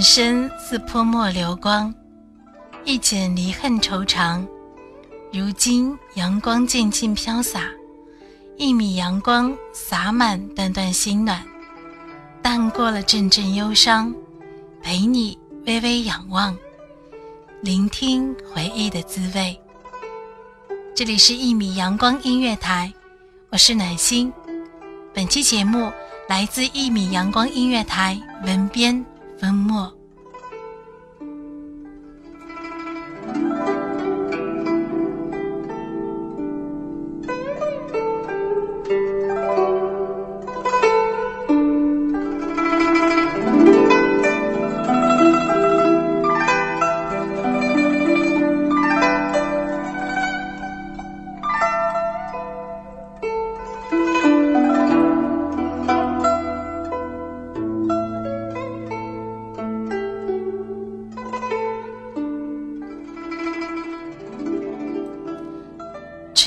人生似泼墨流光，一剪离恨愁长。如今阳光渐渐飘洒，一米阳光洒满段段心暖，淡过了阵阵忧伤，陪你微微仰望，聆听回忆的滋味。这里是一米阳光音乐台，我是暖心。本期节目来自一米阳光音乐台文编。粉末。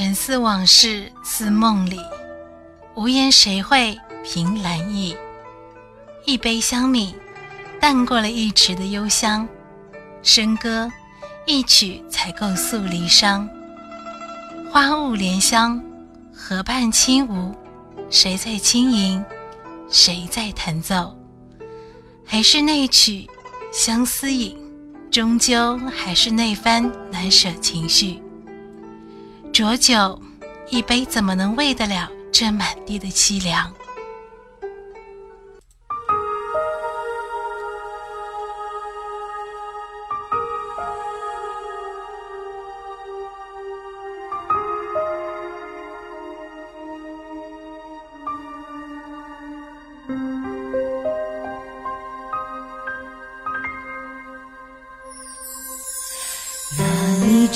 沉思往事似梦里，无言谁会凭栏意？一杯香茗，淡过了一池的幽香。笙歌一曲，才够诉离殇。花雾莲香，河畔轻舞，谁在轻吟？谁在弹奏？还是那曲相思引，终究还是那番难舍情绪。浊酒一杯，怎么能慰得了这满地的凄凉？那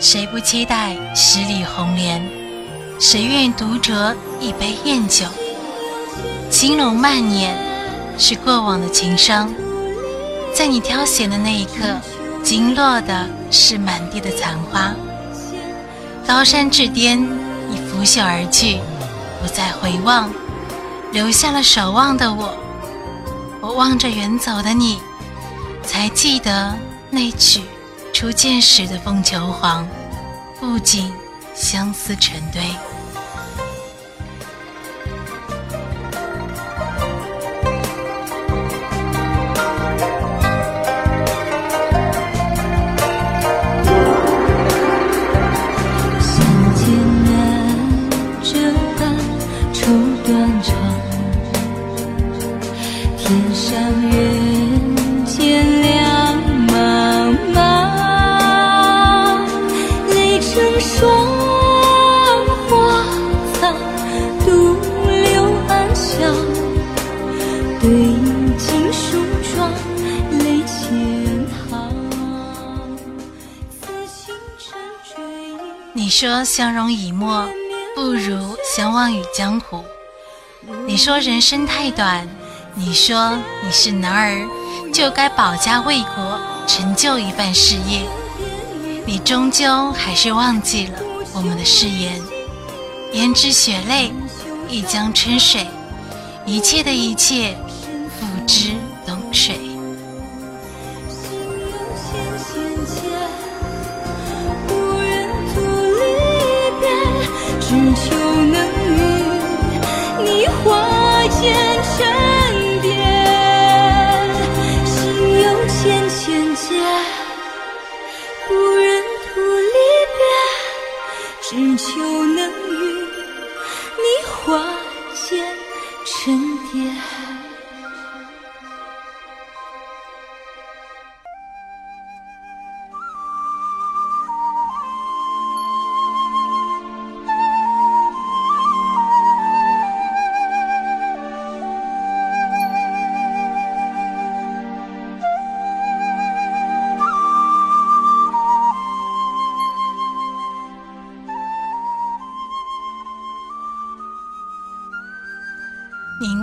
谁不期待十里红莲？谁愿独酌一杯艳酒？青龙慢捻，是过往的情伤。在你挑选的那一刻，惊落的是满地的残花。高山至巅，已拂袖而去，不再回望，留下了守望的我。我望着远走的你，才记得那曲。初见时的凤求凰，不仅相思成堆。对镜梳妆，泪千行。你说相濡以沫不如相忘于江湖。你说人生太短，你说你是男儿就该保家卫国，成就一番事业。你终究还是忘记了我们的誓言。胭脂雪泪，一江春水，一切的一切，之冷水。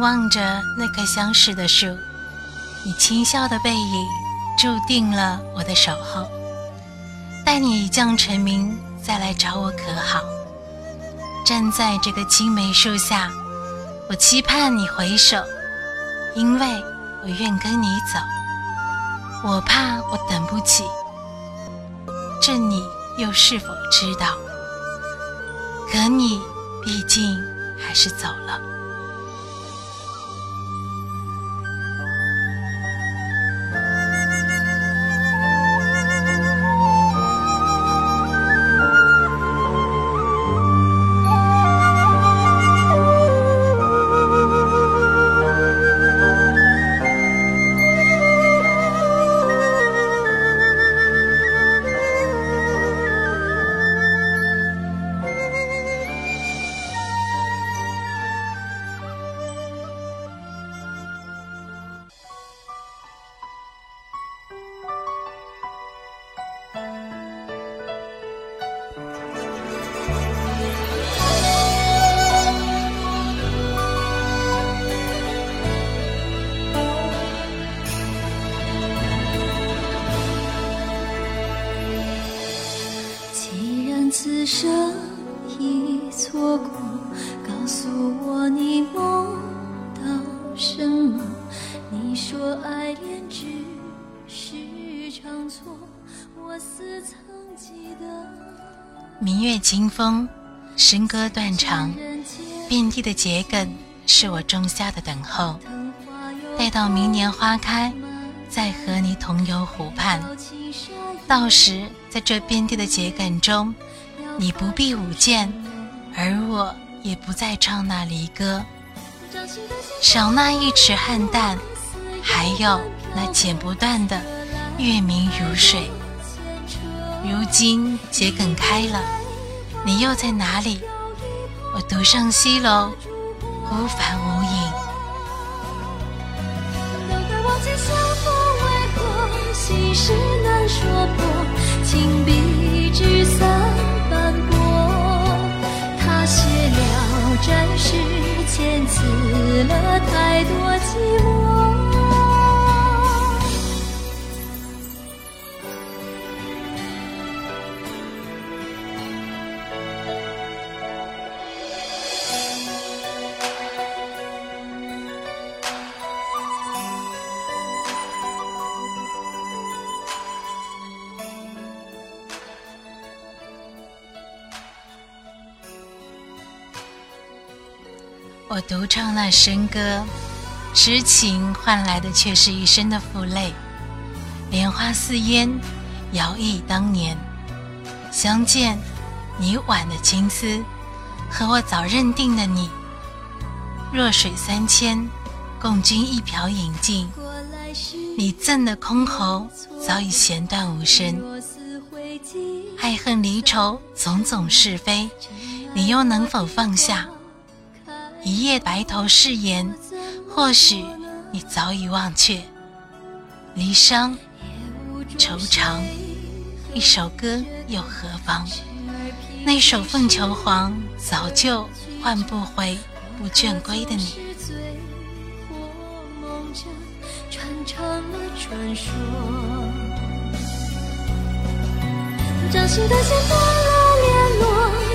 望着那棵相识的树，你轻笑的背影，注定了我的守候。待你一将成名，再来找我可好？站在这个青梅树下，我期盼你回首，因为我愿跟你走。我怕我等不起，这你又是否知道？可你毕竟还是走了。明月清风，笙歌断肠，遍地的桔梗是我种下的等候。待到明年花开，再和你同游湖畔。到时，在这遍地的桔梗中，你不必舞剑，而我也不再唱那离歌。少那一池汉淡，还有那剪不断的月明如水。如今桔梗开了，你又在哪里？我独上西楼，孤帆无影。脑袋忘记相逢为何，心事难说破，情比纸伞斑驳。他写了战事，遣词了太多寂寞。我独唱那笙歌，痴情换来的却是一生的负累。莲花似烟，摇曳当年。相见，你挽的青丝，和我早认定的你。弱水三千，共君一瓢饮尽。你赠的箜篌，早已弦断无声。爱恨离愁，种种是非，你又能否放下？一夜白头誓言，或许你早已忘却。离殇，惆怅，一首歌又何妨？那首《凤求凰》早就换不回不倦归的你。是醉或梦着传唱了传说。掌心的线断了联络，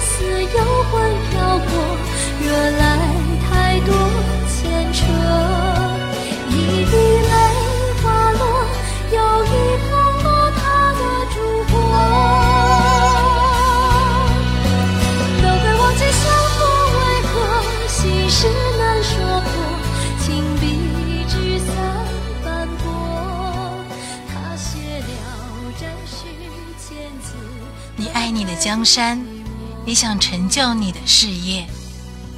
似幽魂飘过，惹来牵扯。一滴泪滑落，又一碰落他的烛火。都会忘记相逢为何，心事难说破，情笔纸伞斑驳。他写了战序千字。你爱你的江山，也想成就你的事业，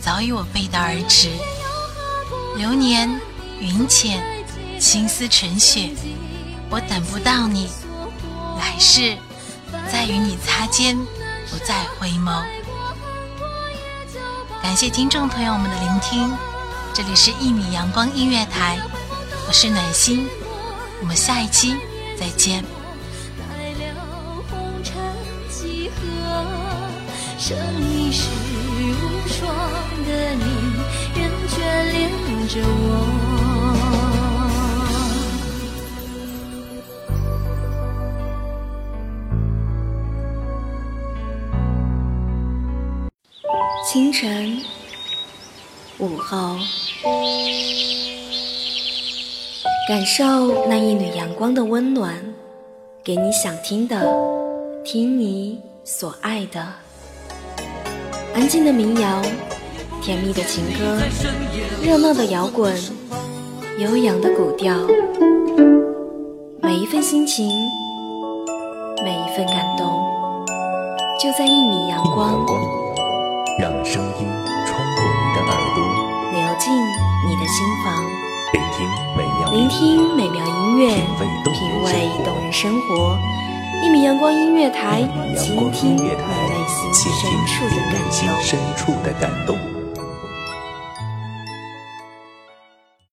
早已我背道而驰。流年云浅，心思成雪，我等不到你，来世再与你擦肩，不再回眸。感谢听众朋友们的聆听，这里是一米阳光音乐台，我是暖心，我们下一期再见。来了红尘几何，剩一世无双的你，眷恋着我。清晨，午后，感受那一缕阳光的温暖，给你想听的，听你所爱的。安静的民谣，甜蜜的情歌，热闹的摇滚，悠扬的古调，每一份心情，每一份感动，就在一米阳光。光，让声音穿过你的耳朵，流进你的心房，聆听美妙聆听美妙音乐，品味动人生活。一米阳光音乐台，阳倾听你内心深处的感动。深处的感动。